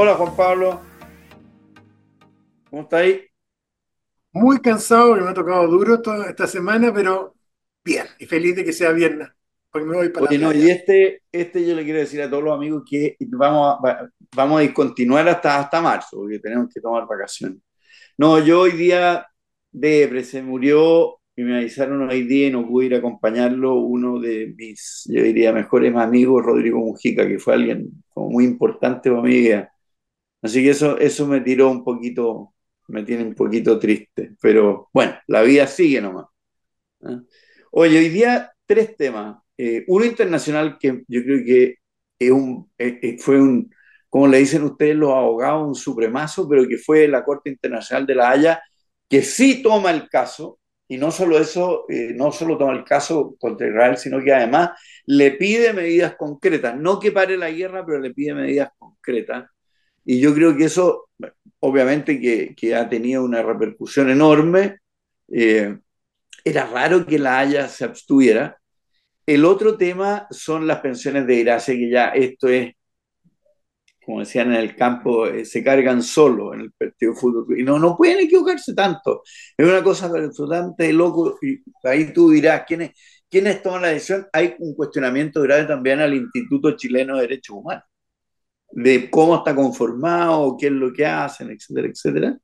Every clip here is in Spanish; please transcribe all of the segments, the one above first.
Hola Juan Pablo. ¿Cómo está ahí? Muy cansado, que me ha tocado duro toda esta semana, pero bien, y feliz de que sea viernes. Hoy me voy para Oye, no, y este, este yo le quiero decir a todos los amigos que vamos a, vamos a continuar hasta, hasta marzo, porque tenemos que tomar vacaciones. No, yo hoy día, de se murió y me avisaron hoy día y no pude ir a acompañarlo uno de mis, yo diría, mejores amigos, Rodrigo Mujica, que fue alguien como muy importante para mi vida. Así que eso, eso me tiró un poquito, me tiene un poquito triste. Pero bueno, la vida sigue nomás. ¿eh? Oye, hoy día tres temas. Eh, uno internacional que yo creo que es un, eh, fue un, como le dicen ustedes los abogados, un supremazo, pero que fue la Corte Internacional de la Haya, que sí toma el caso, y no solo eso, no solo toma el caso contra Israel, sino que además le pide medidas concretas, no que pare la guerra, pero le pide medidas concretas y yo creo que eso, obviamente, que, ha tenido una repercusión enorme. Eh, era raro que la Haya se abstuviera. El otro tema son las pensiones de gracia, que ya esto es, como decían en el campo, eh, se cargan solo en el partido fútbol. Y no, no pueden equivocarse tanto. Es una cosa absolutamente loco. Y ahí tú dirás, ¿quiénes, ¿quiénes toman la decisión? Hay un cuestionamiento grave también al Instituto Chileno de Derechos Humanos de cómo está conformado, qué es lo que hacen, etcétera, etcétera.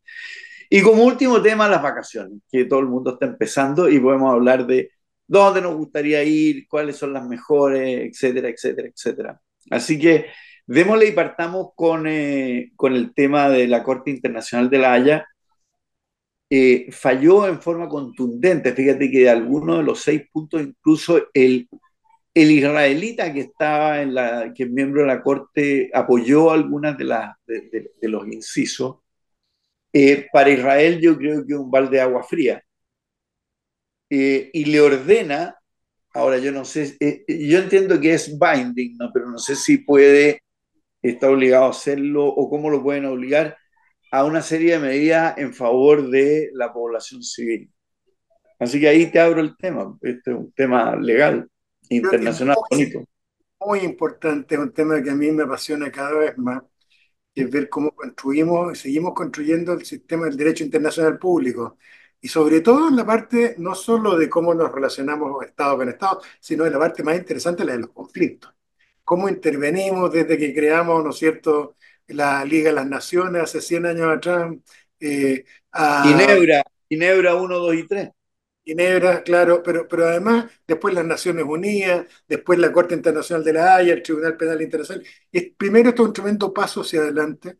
Y como último tema, las vacaciones, que todo el mundo está empezando y podemos hablar de dónde nos gustaría ir, cuáles son las mejores, etcétera, etcétera, etcétera. Así que démosle y partamos con, eh, con el tema de la Corte Internacional de la Haya. Eh, falló en forma contundente, fíjate que de algunos de los seis puntos, incluso el el israelita que estaba en la, que es miembro de la corte, apoyó algunas de, las de, los incisos. Eh, para Israel yo creo que un balde de agua fría. Eh, y le ordena, ahora yo no sé, eh, yo entiendo que es binding, ¿no? pero no sé si puede, está obligado a hacerlo o cómo lo pueden obligar a una serie de medidas en favor de la población civil. Así que ahí te abro el tema, este es un tema legal internacional bonito. Muy importante, un tema que a mí me apasiona cada vez más, es ver cómo construimos y seguimos construyendo el sistema del derecho internacional público. Y sobre todo en la parte no solo de cómo nos relacionamos Estado con Estado, sino en la parte más interesante, la de los conflictos. Cómo intervenimos desde que creamos, ¿no es cierto?, la Liga de las Naciones hace 100 años atrás. Eh, Ginebra, Ginebra 1, 2 y 3. Ginebra, claro, pero, pero además después las Naciones Unidas, después la Corte Internacional de la Haya, el Tribunal Penal Internacional. Es, primero esto es un tremendo paso hacia adelante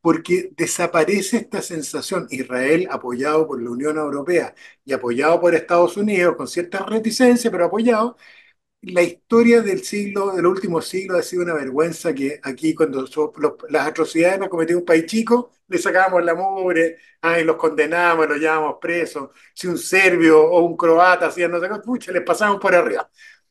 porque desaparece esta sensación, Israel apoyado por la Unión Europea y apoyado por Estados Unidos, con cierta reticencia, pero apoyado, la historia del siglo, del último siglo ha sido una vergüenza que aquí cuando las atrocidades las cometió un país chico, le sacábamos la mugre, y los condenamos, los llevábamos presos. Si un serbio o un croata hacían no sé qué, les pasamos por arriba.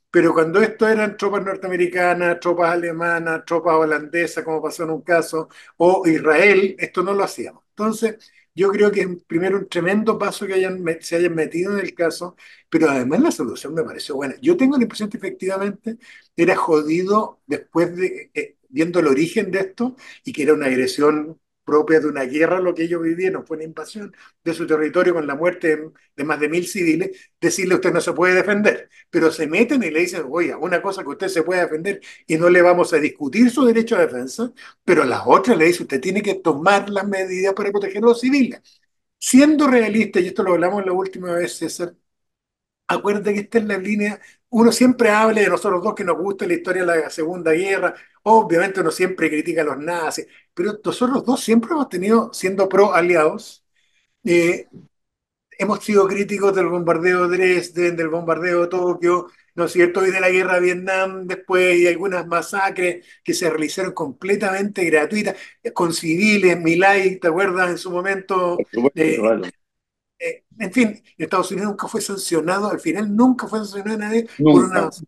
Pero cuando esto eran tropas norteamericanas, tropas alemanas, tropas holandesas, como pasó en un caso, o Israel, esto no lo hacíamos. Entonces, yo creo que es primero un tremendo paso que hayan, se hayan metido en el caso, pero además la solución me pareció buena. Yo tengo la impresión que efectivamente era jodido después de, eh, viendo el origen de esto y que era una agresión propia de una guerra, lo que ellos vivieron fue una invasión de su territorio con la muerte de, más de mil civiles, decirle usted no se puede defender, pero se meten y le dicen, oiga, una cosa que usted se puede defender y no le vamos a discutir su derecho a defensa, pero la otra le dice, usted tiene que tomar las medidas para proteger a los civiles. Siendo realista, y esto lo hablamos la última vez, César, acuérdate que esta es la línea, uno siempre habla de nosotros dos que nos gusta la historia de la Segunda Guerra, obviamente uno siempre critica a los nazis, pero nosotros dos siempre hemos tenido, siendo pro aliados, eh, hemos sido críticos del bombardeo de Dresden, del bombardeo de Tokio, ¿no es cierto? Y de la guerra de Vietnam después, y algunas masacres que se realizaron completamente gratuitas, con civiles, Milay, ¿te acuerdas? En su momento. Eh, eh, en fin, Estados Unidos nunca fue sancionado, al final nunca fue sancionado a nadie por unas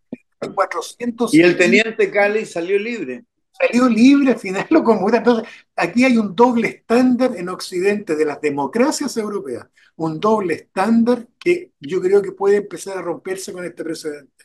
400. Y el teniente Cali salió libre. Salió libre, al final lo conmuta. Entonces, aquí hay un doble estándar en Occidente de las democracias europeas, un doble estándar que yo creo que puede empezar a romperse con este precedente.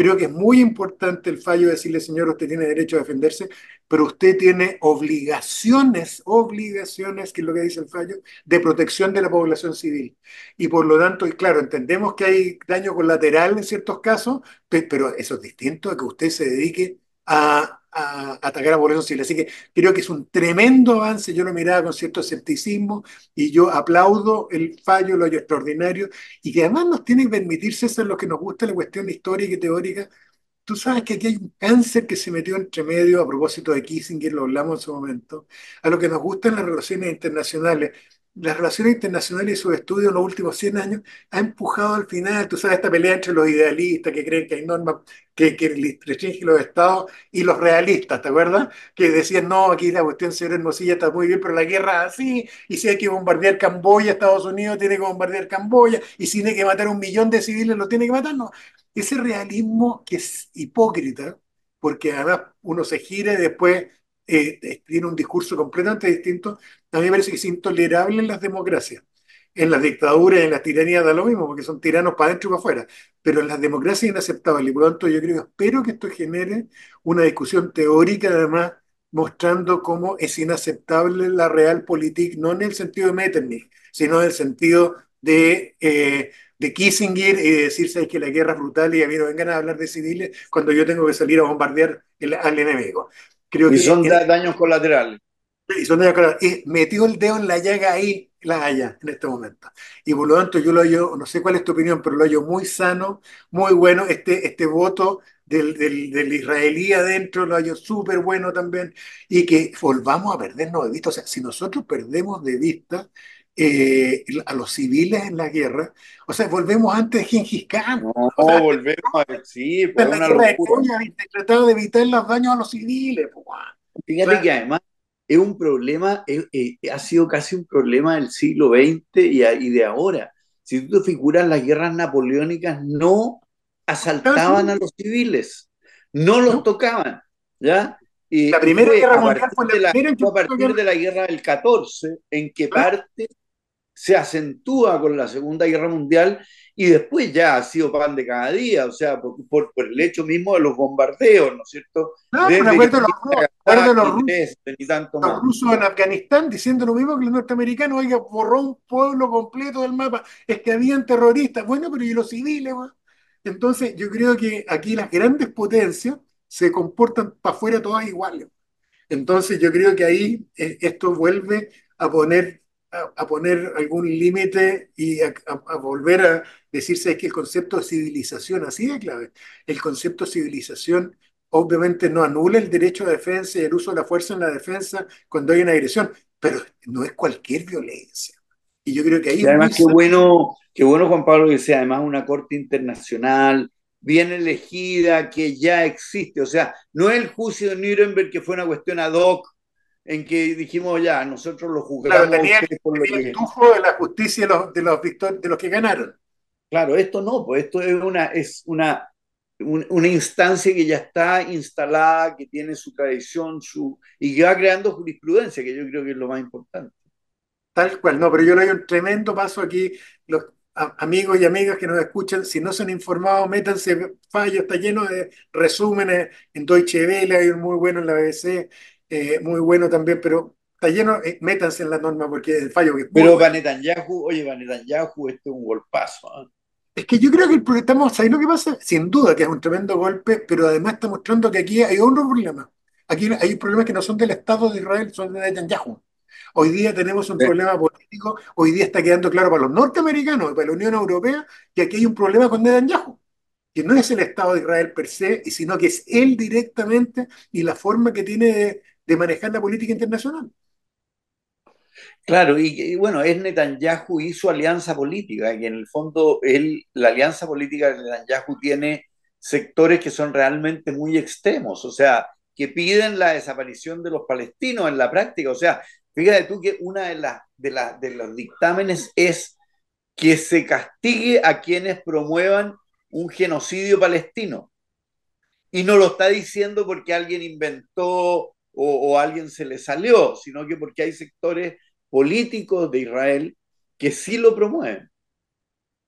Creo que es muy importante el fallo de decirle, señor, usted tiene derecho a defenderse, pero usted tiene obligaciones, obligaciones, que es lo que dice el fallo, de protección de la población civil. Y por lo tanto, y claro, entendemos que hay daño colateral en ciertos casos, pero eso es distinto a que usted se dedique a a, atacar a población civil. Así que creo que es un tremendo avance. Yo lo miraba con cierto escepticismo y yo aplaudo el fallo, lo extraordinario y que además nos tiene que permitirse, eso es lo que nos gusta, la cuestión histórica y teórica. Tú sabes que aquí hay un cáncer que se metió entre medio a propósito de Kissinger, lo hablamos en su momento, a lo que nos gustan las relaciones internacionales las relaciones internacionales y sus estudios en los últimos 100 años ha empujado al final, tú sabes, esta pelea entre los idealistas que creen que hay normas que, que restringen los estados y los realistas, ¿te acuerdas? Que decían, no, aquí la cuestión, señor Hermosilla, está muy bien, pero la guerra es así, y si hay que bombardear Camboya, Estados Unidos tiene que bombardear Camboya, y si tiene que matar un millón de civiles, lo tiene que matar, no. Ese realismo que es hipócrita, porque además uno se gira y después eh, tiene un discurso completamente distinto, a mí me parece que es intolerable en las democracias. En las dictaduras, en las tiranías da lo mismo, porque son tiranos para adentro y para afuera. Pero en las democracias es inaceptable. Y por lo tanto, yo creo, espero que esto genere una discusión teórica, además, mostrando cómo es inaceptable la realpolitik, no en el sentido de Metternich, sino en el sentido de, eh, de Kissinger y de decirse que la guerra es brutal y a mí no vengan a hablar de civiles cuando yo tengo que salir a bombardear al enemigo. Creo y son daños colaterales. Y son daños colaterales. Y metió el dedo en la llaga ahí, la haya, en este momento. Y por lo tanto, yo lo hallo, no sé cuál es tu opinión, pero lo hallo muy sano, muy bueno. Este, este voto del, del, del israelí adentro lo hallo súper bueno también. Y que volvamos a perdernos de vista. O sea, si nosotros perdemos de vista eh, a los civiles en la guerra. O sea, volvemos antes de Gengis Khan. No, o sea, volvemos a sí, pues la guerra de evitar los daños a los civiles. Pues. Fíjate claro. que además es un problema, es, es, ha sido casi un problema del siglo XX y, y, de ahora. Si tú te figuras, las guerras napoleónicas no asaltaban a los civiles, no los ¿no? tocaban, ¿ya? Y la primera guerra mundial fue la, primera fue a partir de la guerra del 14, en que parte se acentúa con la Segunda Guerra Mundial y después ya ha sido pan de cada día, o sea, por, por, por el hecho mismo de los bombardeos, ¿no es cierto? No, Desde me acuerdo los, los, rusos, los rusos en Afganistán diciendo lo mismo que los norteamericanos, oiga, borró un pueblo completo del mapa, es que habían terroristas, bueno, pero ¿y los civiles? Man? Entonces, yo creo que aquí las grandes potencias se comportan para afuera todas iguales. Entonces, yo creo que ahí eh, esto vuelve a poner a, poner algún límite y a, volver a decirse que el concepto de civilización, así de clave, el concepto de civilización obviamente no anula el derecho a defensa y el uso de la fuerza en la defensa cuando hay una agresión, pero no es cualquier violencia. Y yo creo que ahí... Y además, qué bueno, qué bueno, Juan Pablo, que sea además una corte internacional, bien elegida, que ya existe. O sea, no es el juicio de Nuremberg que fue una cuestión ad hoc en que dijimos ya, nosotros lo juzgamos. Claro, tenía, por tenía lo que... el tufo de la justicia de los, de, los de los que ganaron. Claro, esto no, pues esto es una, es una, un, una instancia que ya está instalada, que tiene su tradición su, y que va creando jurisprudencia, que yo creo que es lo más importante. Tal cual, no, pero yo le doy un tremendo paso aquí. Los amigos y amigas que nos escuchan, si no se han informado, métanse, fallo, está lleno de resúmenes en Deutsche Welle, hay un muy bueno en la BBC, eh, muy bueno también, pero está lleno, eh, métanse en la norma porque el fallo que... Pero para Netanyahu, oye, para Netanyahu este es un golpazo. ¿eh? Es que yo creo que el, estamos, ¿sabes lo que pasa? Sin duda que es un tremendo golpe, pero además está mostrando que aquí hay otro problema. Aquí hay problemas que no son del Estado de Israel, son de Netanyahu. Hoy día tenemos un sí. problema político, hoy día está quedando claro para los norteamericanos y para la Unión Europea que aquí hay un problema con Netanyahu, que no es el Estado de Israel per se, sino que es él directamente y la forma que tiene de, de manejar la política internacional. Claro, y, y, bueno, es Netanyahu y su alianza política, que en el fondo él, la alianza política de Netanyahu tiene sectores que son realmente muy extremos, o sea, que piden la desaparición de los palestinos en la práctica, o sea, fíjate tú que una de, las de, la, de los dictámenes es que se castigue a quienes promuevan un genocidio palestino. Y no lo está diciendo porque alguien inventó o, o, alguien se le salió, sino que porque hay sectores políticos de Israel que sí lo promueven.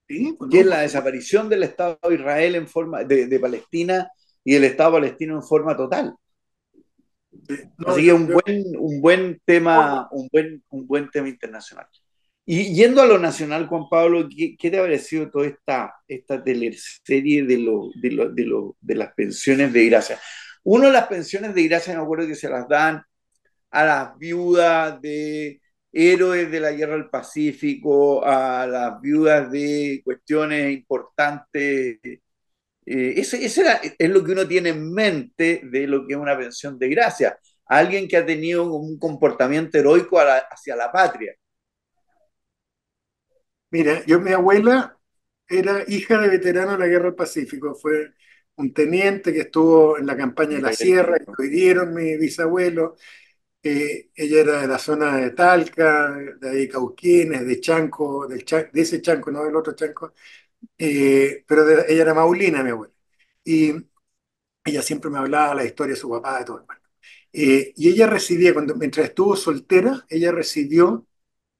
Sí, pues que es la desaparición del Estado de Israel en forma de, de Palestina y el Estado palestino en forma total. No, Así que un buen, un buen tema, un buen, un buen tema internacional. Y yendo a lo nacional, Juan Pablo, ¿qué, qué te ha parecido toda esta, esta teleserie de, lo, de, lo, de, lo, de las pensiones de gracia? Uno, las pensiones de gracia, me acuerdo que se las dan a las viudas de héroes de la guerra del Pacífico, a las viudas de cuestiones importantes. Eh, ese, es lo que uno tiene en mente de lo que es una pensión de gracia. Alguien que ha tenido un comportamiento heroico hacia la patria. mira, yo mi abuela era hija de veterano de la Guerra del Pacífico, fue un teniente que estuvo en la campaña de la Sierra, que lo hirieron mi bisabuelo. Eh, ella era de la zona de Talca, de ahí Cauquienes, de Chanco, del de ese Chanco, no del otro Chanco, Eh, pero de- ella era Maulina, mi abuela. Y ella siempre me hablaba la historia de su papá, de todo el mundo. Eh, y ella recibía, cuando, mientras estuvo soltera, ella recibió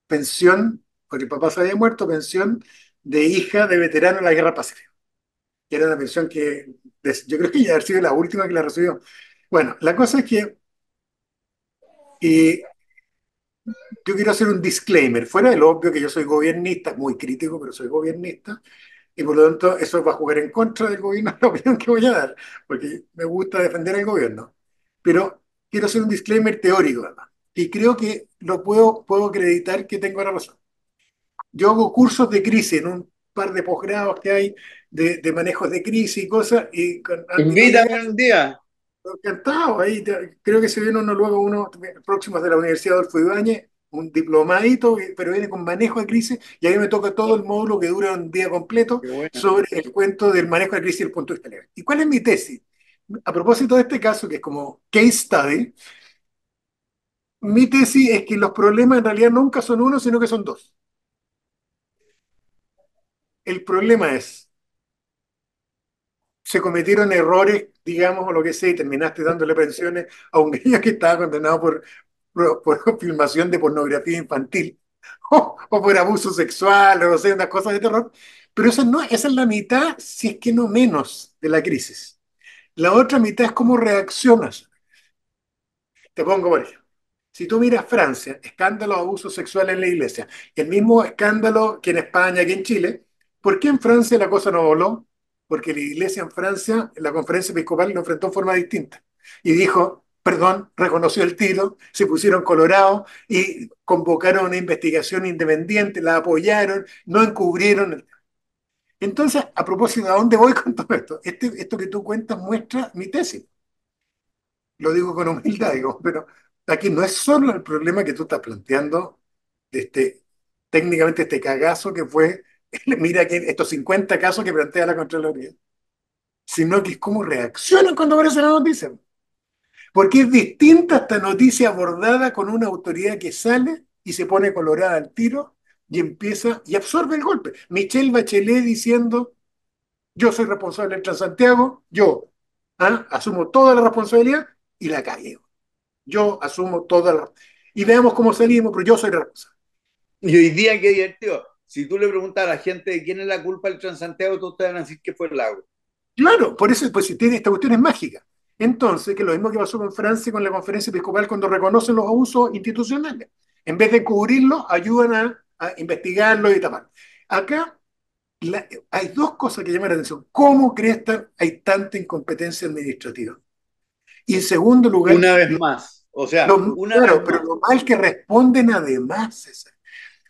pensión, porque el papá se había muerto, pensión de hija de veterano de la Guerra Pacífica, que era una pensión que yo creo que ella ha sido la última que la recibió. Bueno, la cosa es que eh, yo quiero hacer un disclaimer, fuera del obvio que yo soy gobernista, muy crítico, pero soy gobernista, y por lo tanto eso va a jugar en contra del gobierno, la opinión que voy a dar, porque me gusta defender al gobierno. Pero quiero hacer un disclaimer teórico, y creo que lo puedo, puedo acreditar que tengo la razón. Yo hago cursos de crisis en un par de posgrados que hay de, de manejos de crisis y cosas, y con Invítame un día. encantado, ahí te- creo que se viene uno luego, uno próximo de la Universidad Adolfo Ibáñez, un diplomadito, eh, pero viene con manejo de crisis, y a mí me toca todo el módulo que dura un día completo bueno. sobre el cuento del manejo de crisis desde el punto de vista legal. ¿Y cuál es mi tesis? A propósito de este caso, que es como case study, mi tesis es que los problemas en realidad nunca son uno, sino que son dos. El problema es, se cometieron errores, digamos, o lo que sea, y terminaste dándole pensiones a un niño que estaba condenado por, por, filmación de pornografía infantil o, o por abuso sexual, o no sé, unas cosas de terror. Pero esa, no, esa es la mitad, si es que no menos, de la crisis. La otra mitad es cómo reaccionas. Te pongo por ejemplo. Si tú miras Francia, escándalo de abuso sexual en la iglesia, el mismo escándalo que en España, que en Chile, ¿por qué en Francia la cosa no voló? Porque la iglesia en Francia, en la conferencia episcopal, lo enfrentó en forma distinta. Y dijo, perdón, reconoció el tiro, se pusieron colorados y convocaron una investigación independiente, la apoyaron, no encubrieron el entonces, a propósito, ¿a dónde voy con todo esto? Este, esto que tú cuentas muestra mi tesis. Lo digo con humildad, digo, pero aquí no es solo el problema que tú estás planteando de este, técnicamente este cagazo que fue, mira que estos 50 casos que plantea la Contraloría, sino que es cómo reaccionan cuando aparece la noticia. Porque es distinta esta noticia abordada con una autoridad que sale y se pone colorada al tiro y empieza y absorbe el golpe. Michelle Bachelet diciendo yo soy responsable del Transantiago, yo ¿ah? asumo toda la responsabilidad y la cagué. Yo asumo toda la... Y veamos cómo salimos, pero yo soy responsable. Y hoy día, qué divertido. Si tú le preguntas a la gente de quién es la culpa del Transantiago, todos te van a decir que fue el lago. Claro, por eso pues, si tiene, esta cuestión es mágica. Entonces, que lo mismo que pasó con Francia con la conferencia episcopal cuando reconocen los abusos institucionales. En vez de cubrirlos, ayudan a, a investigarlos y tapar. Acá la, hay dos cosas que llaman la atención. ¿Cómo crees que hay tanta incompetencia administrativa? Y en segundo lugar, una vez más. O sea, lo, una claro, pero lo mal que responden además, César.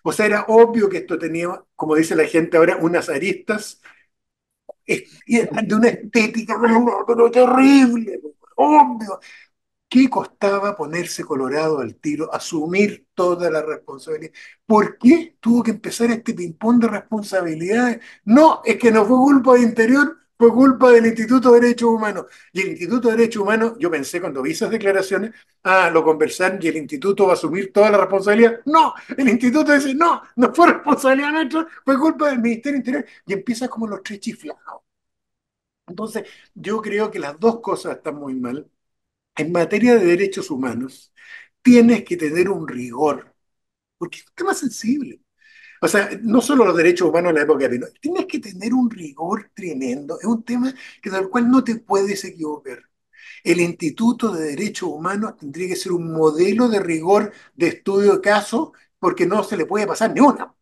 O sea, era obvio que esto tenía, como dice la gente ahora, unas aristas de una estética, terrible, obvio. ¿Qué costaba ponerse colorado al tiro, asumir toda la responsabilidad? ¿Por qué tuvo que empezar este ping-pong de responsabilidades? No, es que no fue culpa de Interior, fue culpa del Instituto de Derechos Humanos. Y el Instituto de Derechos Humanos, yo pensé cuando vi esas declaraciones, ah, lo conversaron y el Instituto va a asumir toda la responsabilidad. No, el Instituto dice, no, no fue responsabilidad nuestra, fue culpa del Ministerio Interior. Y empieza como los tres chiflados. Entonces, yo creo que las dos cosas están muy mal. En materia de derechos humanos, tienes que tener un rigor, porque es un tema sensible. O sea, no solo los derechos humanos en la época de Pinochet, tienes que tener un rigor tremendo. Es un tema que del cual no te puedes equivocar. El Instituto de Derechos Humanos tendría que ser un modelo de rigor de estudio de caso porque no se le puede pasar ni una.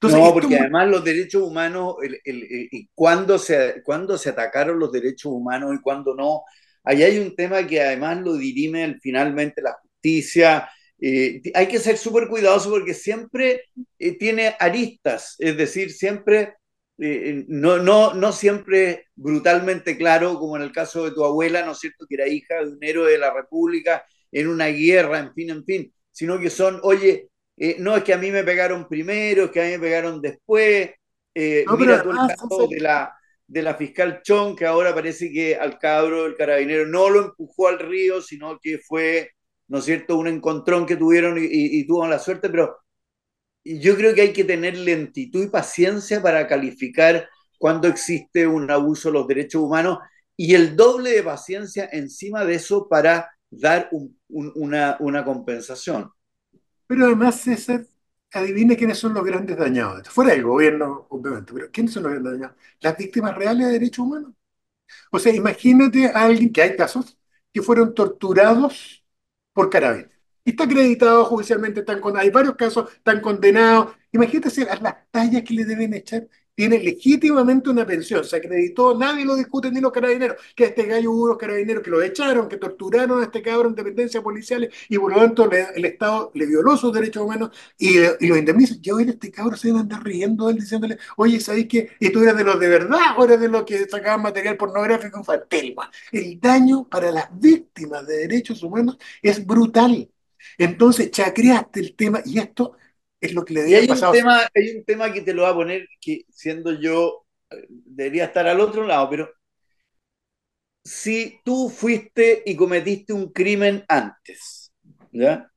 Entonces, no, porque además los derechos humanos, el, el, cuando, se, cuando se atacaron los derechos humanos y cuando no, ahí hay un tema que además lo dirime finalmente la justicia. Eh, hay que ser súper cuidadoso porque siempre eh, tiene aristas, es decir, siempre eh, no, no, no siempre brutalmente claro, como en el caso de tu abuela, ¿no es cierto?, que era hija de un héroe de la República en una guerra, en fin, en fin, sino que son, oye, no es que a mí me pegaron primero, es que a mí me pegaron después, eh, mira tú el caso de la, de la fiscal Chong, que ahora parece que al cabro del carabinero no lo empujó al río, sino que fue, ¿no es cierto?, un encontrón que tuvieron y, tuvo la suerte, pero yo creo que hay que tener lentitud y paciencia para calificar cuando existe un abuso de los derechos humanos y el doble de paciencia encima de eso para dar una, una, compensación. Pero además, adivine quiénes son los grandes dañados. Fuera del gobierno, obviamente, pero ¿quiénes son los grandes dañados? Las víctimas reales de derechos humanos. O sea, imagínate a alguien, que hay casos, que fueron torturados por carabineros y está acreditado judicialmente, están con, hay varios casos, están condenados. Imagínate las tallas que le deben echar. Tiene legítimamente una pensión, se acreditó, nadie lo discute ni los carabineros, que este gallo hubo los carabineros que lo echaron, que torturaron a este cabrón en dependencias policiales y por lo tanto el Estado le violó sus derechos humanos y, y los indemnizan. Ya hoy este cabrón se va a andar riendo él diciéndole, oye, ¿sabéis que y tú eres de los de verdad o eres de los que sacaban material pornográfico infantil? El daño para las víctimas de derechos humanos es brutal. Entonces chacreaste el tema y esto es lo que le debía pasar. hay un tema que te lo va a poner que siendo yo, debería estar al otro lado, pero si tú fuiste y cometiste un crimen antes, ¿ya?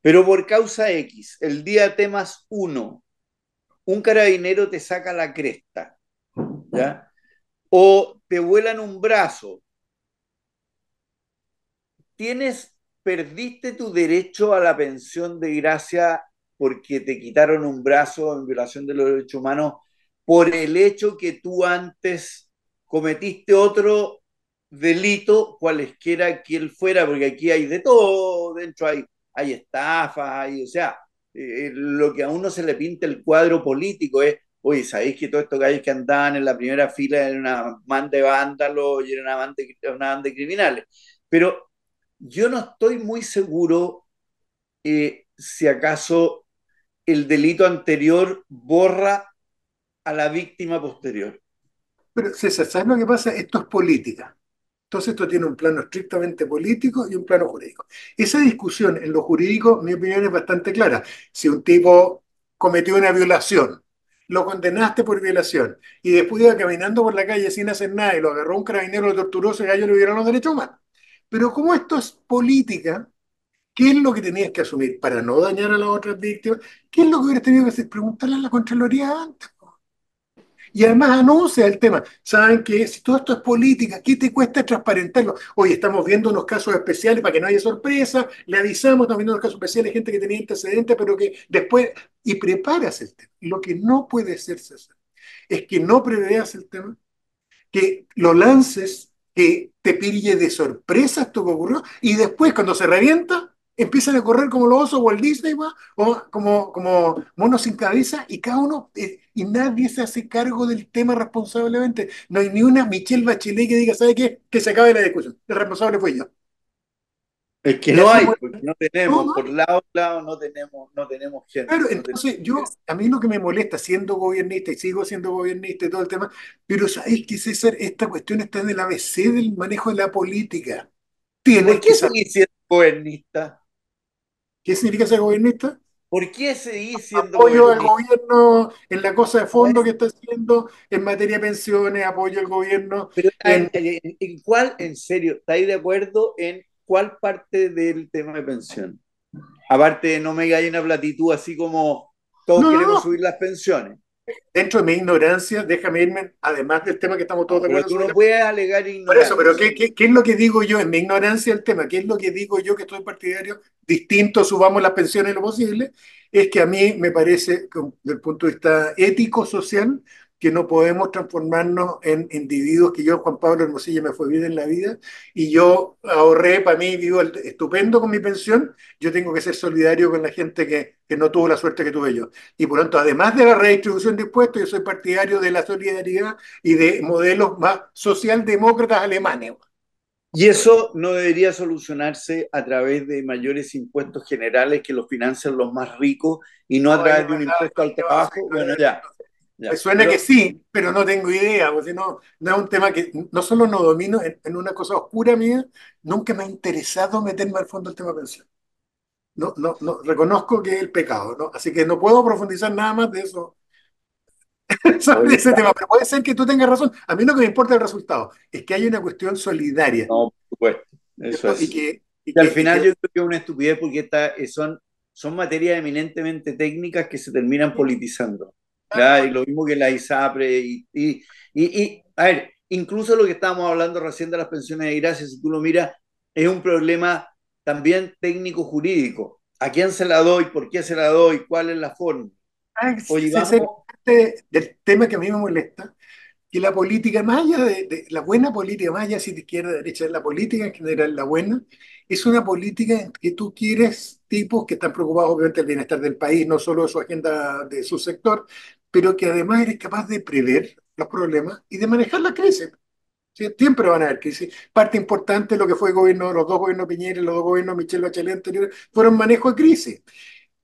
Pero por causa X, el día T más uno, un carabinero te saca la cresta, ¿ya? O te vuelan un brazo. Tienes perdiste tu derecho a la pensión de gracia porque te quitaron un brazo en violación de los derechos humanos por el hecho que tú antes cometiste otro delito, cualesquiera que él fuera, porque aquí hay de todo, dentro hay, hay estafas, hay, o sea, eh, lo que a uno se le pinta el cuadro político es, oye, ¿sabéis que todos estos gallos que andaban en la primera fila eran una banda de vándalos y eran una banda, una banda de criminales? Pero yo no estoy muy seguro eh, si acaso el delito anterior borra a la víctima posterior. Pero César, ¿sabes lo que pasa? Esto es política. Entonces esto tiene un plano estrictamente político y un plano jurídico. Esa discusión en lo jurídico, mi opinión es bastante clara. Si un tipo cometió una violación, lo condenaste por violación y después iba caminando por la calle sin hacer nada y lo agarró un carabinero, lo torturó, gallo le dieron los derechos humanos. Pero como esto es política, ¿qué es lo que tenías que asumir para no dañar a las otras víctimas? ¿Qué es lo que hubieras tenido que hacer? Preguntarle a la Contraloría antes. Y además anuncia el tema. Saben que si todo esto es política, ¿qué te cuesta transparentarlo? Hoy estamos viendo unos casos especiales para que no haya sorpresa, le avisamos, estamos viendo unos casos especiales, gente que tenía antecedentes, pero que después, y preparas el tema. Lo que no puede ser, César, es que no preveas el tema, que lo lances que te pille de sorpresa esto que ocurrió, y después cuando se revienta, empiezan a correr como los osos Walt Disney, o como, como monos sin cabeza, y cada uno, eh, y nadie se hace cargo del tema responsablemente. No hay ni una Michelle Bachelet que diga, ¿sabe qué? Que se acabe la discusión. El responsable fue yo. Es que no hay, porque no tenemos, por lado a lado no tenemos, no tenemos gente. Claro, entonces yo, a mí lo que me molesta, siendo gobernista y sigo siendo gobernista y todo el tema, pero ¿sabes qué, César? Esta cuestión está en el ABC del manejo de la política. ¿Por qué seguís siendo gobernista? ¿Qué significa ser gobernista? ¿Por qué seguís siendo Apoyo al gobierno en la cosa de fondo que está haciendo en materia de pensiones, apoyo al gobierno. Pero, en, en cuál, en serio, estáis de acuerdo en ¿cuál parte del tema de pensión? Aparte, no me hay una platitud así como todos queremos subir las pensiones. Dentro de mi ignorancia, déjame irme, además del tema que estamos todos de Pero acuerdo tú sobre no puedes alegar Por eso, pero ¿qué, ignorancia. qué, qué es lo que digo yo en mi ignorancia del tema? ¿Qué es lo que digo yo que estoy partidario? Distinto, subamos las pensiones lo posible, es que a mí me parece, desde el punto de vista ético, social, que no podemos transformarnos en individuos que yo, Juan Pablo Hermosilla, me fue bien en la vida y yo ahorré para mí, vivo estupendo con mi pensión, yo tengo que ser solidario con la gente que, que no tuvo la suerte que tuve yo. Y por lo tanto, además de la redistribución de impuestos, yo soy partidario de la solidaridad y de modelos más socialdemócratas alemanes. Y eso no debería solucionarse a través de mayores impuestos generales que los financian los más ricos y no a través de un impuesto al ¿qué va a trabajo. Bueno, ya, ya. Me suena Pero que sí, pero no tengo idea, porque no, no es un tema que no solo no domino en, en una cosa oscura mía, nunca me ha interesado meterme al fondo del tema pensión. No, no, no, reconozco que es el pecado, ¿no? Así que no puedo profundizar nada más de eso, sobre ese tema, pero puede ser que tú tengas razón. A mí lo que me importa es el resultado, es que hay una cuestión solidaria, no, por supuesto, eso ¿cierto? Y es. que, y Y al que, y final que yo creo que es una estupidez porque esta, eh, son, son materias eminentemente técnicas que se terminan politizando. Y lo mismo que la ISAPRE. Y, y, y, y, a ver, incluso lo que estábamos hablando recién de las pensiones de gracia, si tú lo miras, es un problema también técnico-jurídico. ¿A quién se la doy? ¿Por qué se la doy? ¿Cuál es la forma? ah, Oye, ese es el vamos, parte del tema que a mí me molesta, que la política, más allá de, de la buena política, más allá si de izquierda, derecha, la política en general, la buena, es una política en que tú quieres tipos que están preocupados obviamente del bienestar del país, no solo de su agenda, de su sector, pero que además eres capaz de prever los problemas y de manejar la crisis. Siempre van a haber crisis. Parte importante de lo que fue el gobierno, los dos gobiernos Piñera, los dos gobiernos Michelle Bachelet anteriores, fueron manejo de crisis.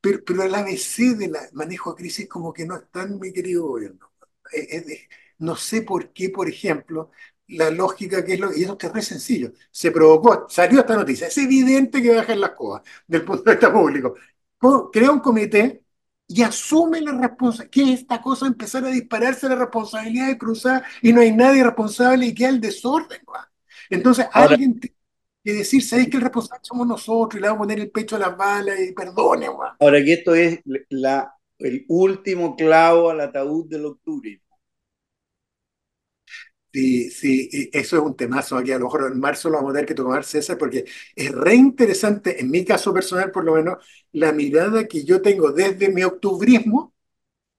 Pero, pero el ABC del manejo de crisis como que no está en mi querido gobierno. Eh, eh, eh, no sé por qué, por ejemplo, la lógica que es lo, y eso es re sencillo, se provocó, salió esta noticia, es evidente que bajan las cosas del punto de vista público. Co- Crea un comité y asume la responsabilidad, que esta cosa empezar a dispararse la responsabilidad de cruzar y no hay nadie responsable y queda el desorden. ¿va? Entonces ahora, alguien tiene que decir, ¿sabéis que el responsable somos nosotros y le vamos a poner el pecho a las balas y perdone, ¿va? ahora que esto es la, el último clavo al ataúd del octubre. Sí, sí, eso es un temazo aquí. A lo mejor en marzo lo vamos a tener que tomar, César, porque es re interesante, en mi caso personal por lo menos, la mirada que yo tengo desde mi octubrismo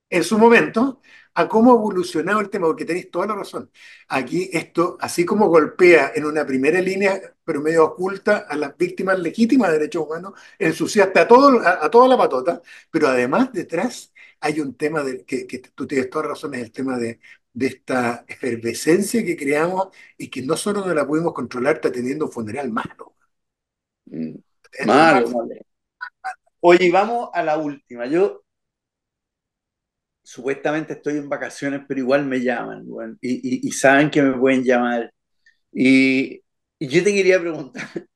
en su momento a cómo ha evolucionado el tema, porque tenéis toda la razón. Aquí esto, así como golpea en una primera línea, pero medio oculta a las víctimas legítimas de derechos humanos, ensuciaste a, todo, a toda la patota, pero además detrás hay un tema de, que, que tú tienes toda razón, es el tema de, de esta efervescencia que creamos y que no solo no la pudimos controlar, está teniendo un funeral malo. Mm, Malo, malo. Oye, vamos a la última. Yo supuestamente estoy en vacaciones, pero igual me llaman, weón, y, y- y saben que me pueden llamar. Y, y yo te quería preguntar,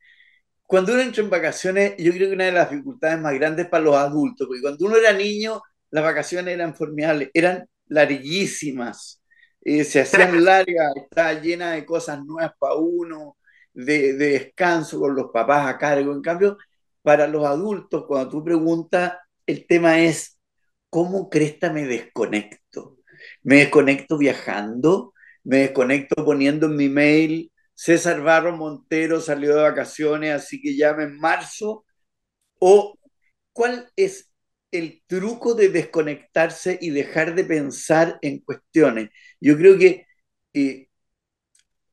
cuando uno entra en vacaciones, yo creo que una de las dificultades más grandes para los adultos, porque cuando uno era niño, las vacaciones eran formidables, eran larguísimas, eh, se hacían largas, estaba llena de cosas nuevas para uno, de, de descanso con los papás a cargo. En cambio, para los adultos, cuando tú preguntas, el tema es, ¿cómo cresta me desconecto? Me desconecto viajando, me desconecto poniendo en mi mail, César Barro Montero salió de vacaciones, así que llame en marzo, o cuál es el truco de desconectarse y dejar de pensar en cuestiones. Yo creo que eh,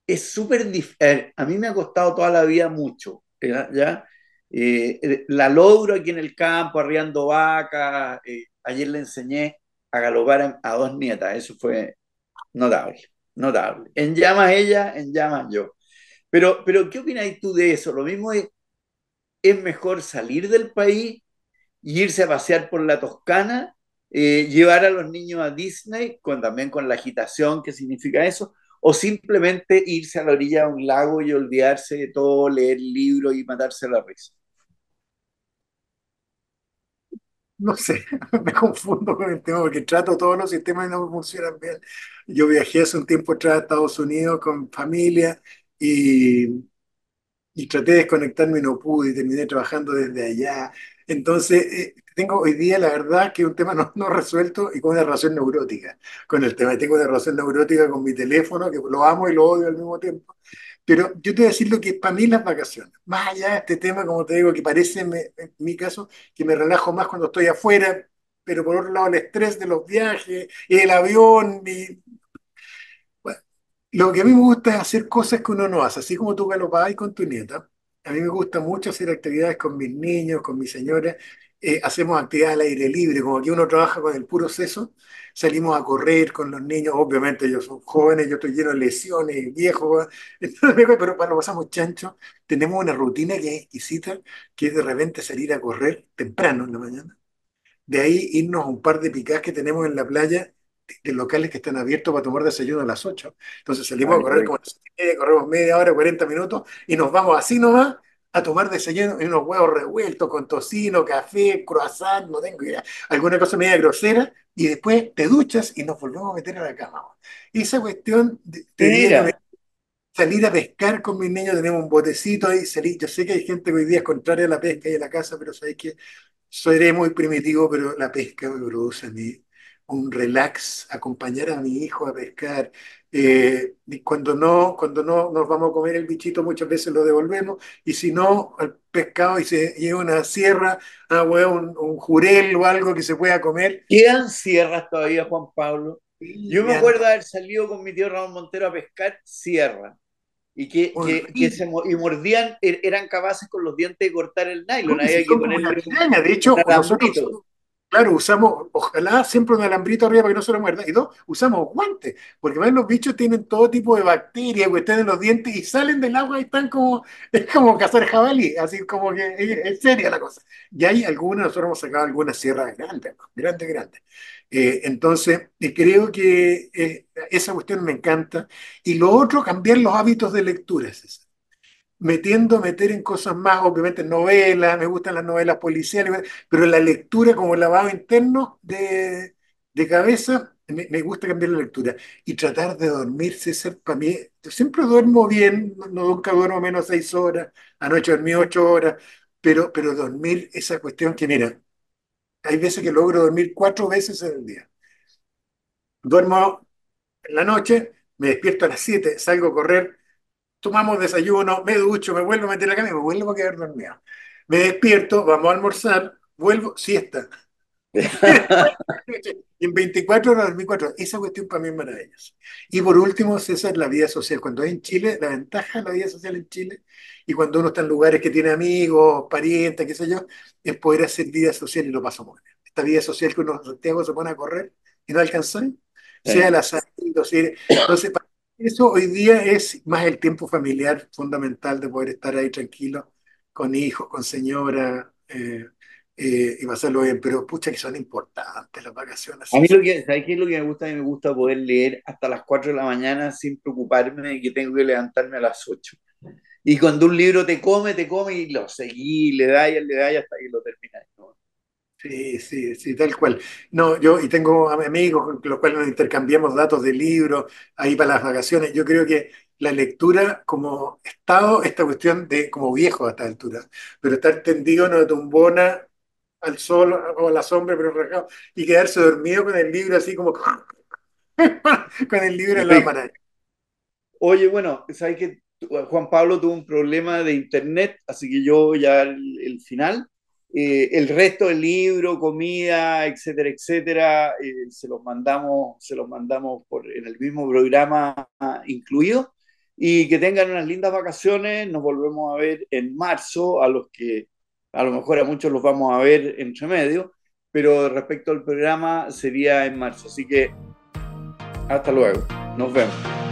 es súper difícil. A mí me ha costado toda la vida mucho, ¿ya? ¿ya? Eh, la logro aquí en el campo, arriando vacas. Eh, ayer le enseñé a galopar a, dos nietas, eso fue notable, notable. En llamas ella, en llamas yo. Pero, pero ¿qué opináis tú de eso? Lo mismo es, es mejor salir del país y irse a pasear por la Toscana, eh, llevar a los niños a Disney, con, también con la agitación que significa eso, o simplemente irse a la orilla de un lago y olvidarse de todo, leer libros y matarse la risa. No sé, me confundo con el tema porque trato todos los sistemas y no funcionan bien. Yo viajé hace un tiempo atrás a Estados Unidos con familia y, y traté de desconectarme y no pude y terminé trabajando desde allá. Entonces, eh, tengo hoy día, la verdad, que un tema no, resuelto y con una relación neurótica con el tema. Tengo una relación neurótica con mi teléfono, que lo amo y lo odio al mismo tiempo. Pero yo te voy a decir lo que para mí las vacaciones, más allá de este tema, como te digo, que parece en mi caso, que me relajo más cuando estoy afuera, pero por otro lado el estrés de los viajes, el avión, y... Lo que a mí me gusta es hacer cosas que uno no hace, así como tú galopabas con tu nieta. A mí me gusta mucho hacer actividades con mis niños, con mi señora. Eh, hacemos actividades al aire libre, como aquí uno trabaja con el puro seso. Salimos a correr con los niños, obviamente ellos son jóvenes, yo estoy lleno de lesiones, viejo, pero para lo pasamos chancho. Tenemos una rutina que es exquisita, que es de repente salir a correr temprano en la mañana de ahí irnos a un par de picadas que tenemos en la playa de locales que están abiertos para tomar desayuno a las 8. Entonces salimos a correr como las media, corremos media hora, 40 minutos y nos vamos así nomás a tomar desayuno en unos huevos revueltos con tocino, café, croissant, no tengo idea, alguna cosa media grosera y después te duchas y nos volvemos a meter a la cama. Esa cuestión de, salir a pescar con mis niños, tenemos un botecito ahí, salir, yo sé que hay gente que hoy día es contraria a la pesca y a la casa, pero sabéis que seré muy primitivo, pero la pesca me produce a mí un relax, acompañar a mi hijo a pescar. Eh, y cuando no, cuando no nos vamos a comer el bichito, muchas veces lo devolvemos. Y si no, el pescado y se lleva una sierra, ah, un, un, jurel o algo que se pueda comer. ¿Quedan sierras todavía, Juan Pablo? Yo me acuerdo haber salido con mi tío Ramón Montero a pescar sierra y que, que, se y mordían, er, eran capaces con los dientes de cortar el nylon. Había que ponerle de hecho, nosotros, claro, usamos, ojalá siempre un alambrito arriba para que no se lo muerda, y dos, usamos guantes, porque ven los bichos tienen todo tipo de bacterias que están en los dientes y salen del agua y están como, es como cazar jabalí, así como que es, seria la cosa. Y hay algunas, nosotros hemos sacado algunas sierras grandes, grandes, grandes. Eh, entonces, creo que eh, esa cuestión me encanta. Y lo otro, cambiar los hábitos de lectura, Metiendo, meter en cosas más, obviamente novelas, me gustan las novelas policiales, pero la lectura como lavado interno de, de cabeza, me, me, gusta cambiar la lectura. Y tratar de dormir, César, para mí, yo siempre duermo bien, no, nunca duermo menos seis horas, anoche dormí ocho horas, pero, pero dormir, esa cuestión que, mira, hay veces que logro dormir cuatro veces en el día. Duermo en la noche, me despierto a las siete, salgo a correr, tomamos desayuno, me ducho, me vuelvo a meter la cama y me vuelvo a quedar dormido. Me despierto, vamos a almorzar, vuelvo, siesta. en 24 horas, 24 Esa cuestión para mí es maravillosa. Y por último, es la vida social. Cuando hay en Chile, la ventaja de la vida social en Chile, y cuando uno está en lugares que tiene amigos, parientes, qué sé yo, es poder hacer vida social y lo paso muy bien. Esta vida social que uno en Santiago se pone a correr y no alcanzan, sea la salud. Entonces, eso hoy día es más el tiempo familiar fundamental de poder estar ahí tranquilo, con hijos, con señora. Eh, eh, y pasarlo bien, pero pucha que son importantes las vacaciones. A mí lo que, ¿sabes qué es lo que me gusta? A mí me gusta poder leer hasta las 4 de la mañana sin preocuparme de que tengo que levantarme a las 8. Y cuando un libro te come, te come y lo seguí, le da y le da hasta que lo terminas. Sí, sí, sí, tal cual. No, yo y tengo amigos con los cuales nos intercambiamos datos de libros ahí para las vacaciones. Yo creo que la lectura como estado, esta cuestión de como viejo a esta altura, pero estar tendido en una tumbona al sol o a la sombra, pero rajado, y quedarse dormido con el libro así como con el libro en la mano. Oye, bueno, sabes que Juan Pablo tuvo un problema de internet, así que yo ya el, final, eh, el resto del libro, comida, etcétera, etcétera, eh, se los mandamos, se los mandamos por, en el mismo programa incluido. Y que tengan unas lindas vacaciones. Nos volvemos a ver en marzo, a los que a lo mejor a muchos los vamos a ver entre medio, pero respecto al programa sería en marzo. Así que hasta luego, nos vemos.